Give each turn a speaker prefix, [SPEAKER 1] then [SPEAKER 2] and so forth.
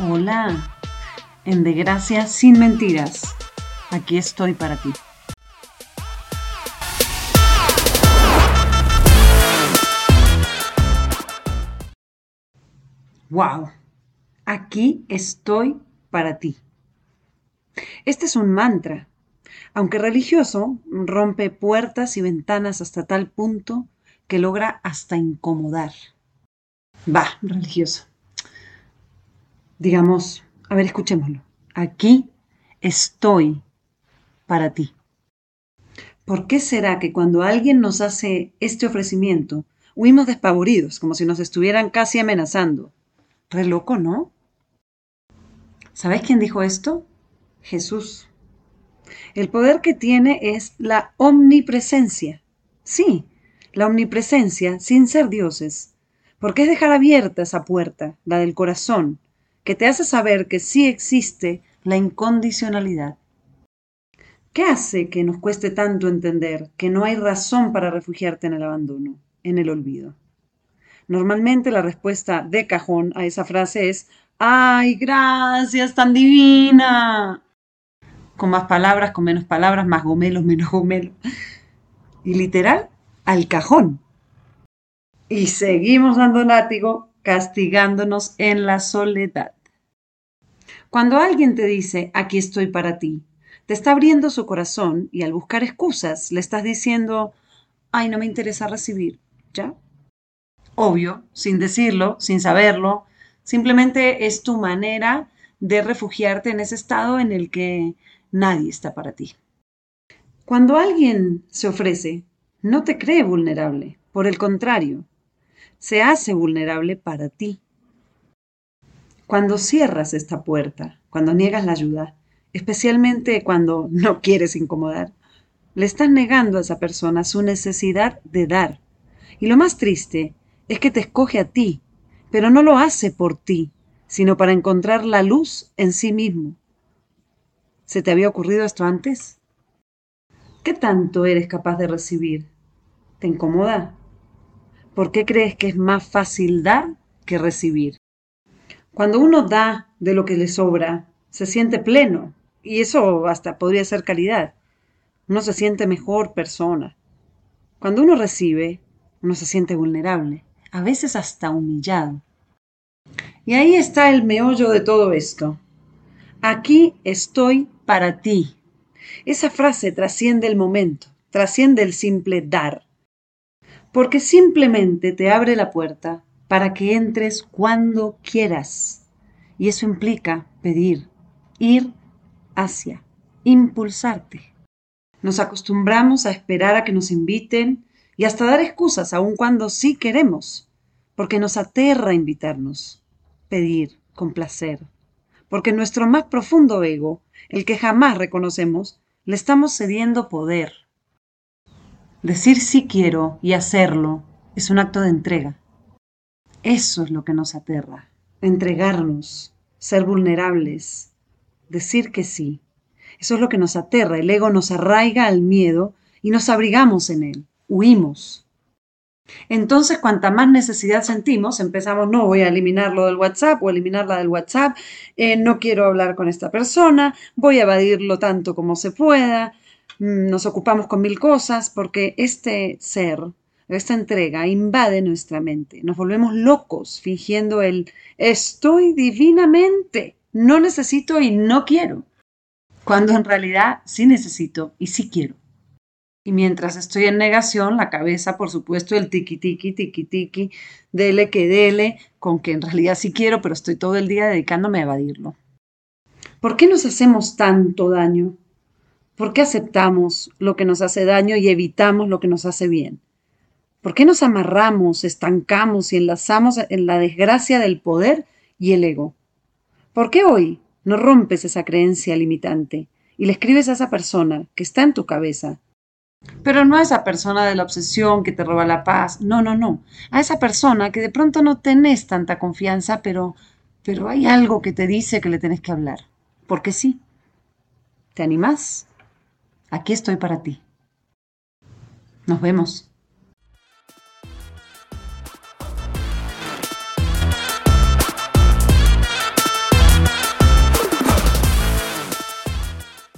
[SPEAKER 1] Hola, en Desgracia sin mentiras. Aquí estoy para ti. Wow, aquí estoy para ti. Este es un mantra. Aunque religioso, rompe puertas y ventanas hasta tal punto que logra hasta incomodar. Va, religioso. Digamos, a ver, escuchémoslo. Aquí estoy para ti. ¿Por qué será que cuando alguien nos hace este ofrecimiento, huimos despavoridos, como si nos estuvieran casi amenazando? Re loco, ¿no? ¿Sabes quién dijo esto? Jesús. El poder que tiene es la omnipresencia. Sí, la omnipresencia sin ser dioses, porque es dejar abierta esa puerta, la del corazón, que te hace saber que sí existe la incondicionalidad. ¿Qué hace que nos cueste tanto entender que no hay razón para refugiarte en el abandono, en el olvido? Normalmente la respuesta de cajón a esa frase es, ¡ay, gracias, tan divina! Con más palabras, con menos palabras, más gomelos, menos gomelos. Y literal, al cajón. Y seguimos dando látigo, castigándonos en la soledad. Cuando alguien te dice, aquí estoy para ti, te está abriendo su corazón y al buscar excusas le estás diciendo, ay, no me interesa recibir, ¿ya? obvio, sin decirlo, sin saberlo, simplemente es tu manera de refugiarte en ese estado en el que nadie está para ti. Cuando alguien se ofrece, no te cree vulnerable, por el contrario, se hace vulnerable para ti. Cuando cierras esta puerta, cuando niegas la ayuda, especialmente cuando no quieres incomodar, le estás negando a esa persona su necesidad de dar. Y lo más triste es que te escoge a ti, pero no lo hace por ti, sino para encontrar la luz en sí mismo. ¿Se te había ocurrido esto antes? ¿Qué tanto eres capaz de recibir? ¿Te incomoda? ¿Por qué crees que es más fácil dar que recibir? Cuando uno da de lo que le sobra, se siente pleno, y eso hasta podría ser calidad. Uno se siente mejor persona. Cuando uno recibe, uno se siente vulnerable a veces hasta humillado. Y ahí está el meollo de todo esto. Aquí estoy para ti. Esa frase trasciende el momento, trasciende el simple dar, porque simplemente te abre la puerta para que entres cuando quieras. Y eso implica pedir, ir hacia, impulsarte. Nos acostumbramos a esperar a que nos inviten, y hasta dar excusas aun cuando sí queremos, porque nos aterra invitarnos, pedir, complacer, porque nuestro más profundo ego, el que jamás reconocemos, le estamos cediendo poder. Decir sí quiero y hacerlo es un acto de entrega. Eso es lo que nos aterra, entregarnos, ser vulnerables, decir que sí. Eso es lo que nos aterra, el ego nos arraiga al miedo y nos abrigamos en él huimos. Entonces, cuanta más necesidad sentimos, empezamos, no, voy a eliminarlo del WhatsApp o eliminarla del WhatsApp, eh, no quiero hablar con esta persona, voy a evadirlo tanto como se pueda, nos ocupamos con mil cosas, porque este ser, esta entrega invade nuestra mente, nos volvemos locos fingiendo el estoy divinamente, no necesito y no quiero, cuando en realidad sí necesito y sí quiero. Y mientras estoy en negación, la cabeza, por supuesto, el tiki tiki, tiki tiki, dele que dele, con que en realidad sí quiero, pero estoy todo el día dedicándome a evadirlo. ¿Por qué nos hacemos tanto daño? ¿Por qué aceptamos lo que nos hace daño y evitamos lo que nos hace bien? ¿Por qué nos amarramos, estancamos y enlazamos en la desgracia del poder y el ego? ¿Por qué hoy no rompes esa creencia limitante y le escribes a esa persona que está en tu cabeza pero no a esa persona de la obsesión que te roba la paz, no, no, no. A esa persona que de pronto no tenés tanta confianza, pero, pero hay algo que te dice que le tenés que hablar. Porque sí. ¿Te animás? Aquí estoy para ti. Nos vemos.